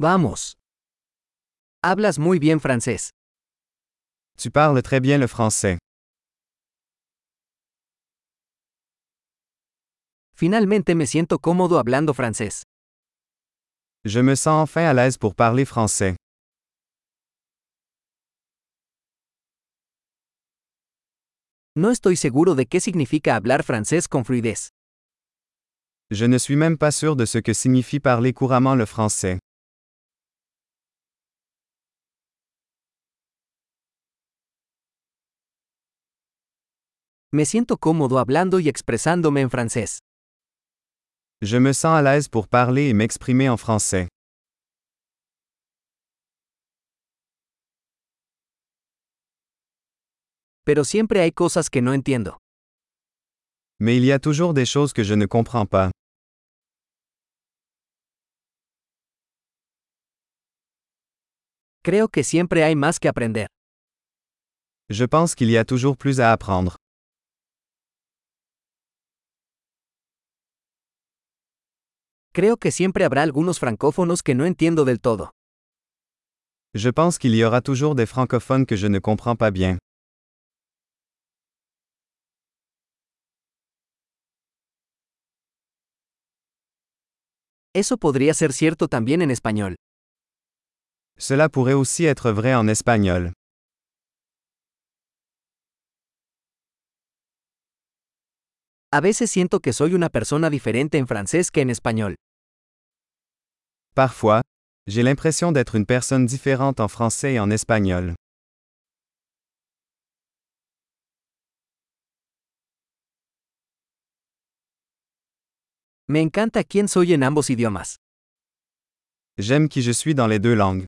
Vamos. Hablas muy bien francés. Tu parles très bien le français. Finalmente me siento cómodo hablando francés. Je me sens enfin à l'aise pour parler français. No estoy seguro de qué significa hablar francés con fluidez. Je ne suis même pas sûr de ce que signifie parler couramment le français. Me siento cómodo hablando y expresándome en francés. Je me sens à l'aise pour parler et m'exprimer en français. Pero siempre hay cosas que no entiendo. Mais il y a toujours des choses que je ne comprends pas. Creo que siempre hay más que aprender. Je pense qu'il y a toujours plus à apprendre. Creo que siempre habrá algunos francófonos que no entiendo del todo. Je pense qu'il y aura toujours des francophones que je ne comprends pas bien. Eso podría ser cierto también en español. Cela pourrait aussi être vrai en espagnol. A veces siento que soy una persona diferente en francés que en español. Parfois, j'ai l'impression d'être une personne différente en français et en espagnol. Me encanta quién soy en ambos idiomas. J'aime qui je suis dans les deux langues.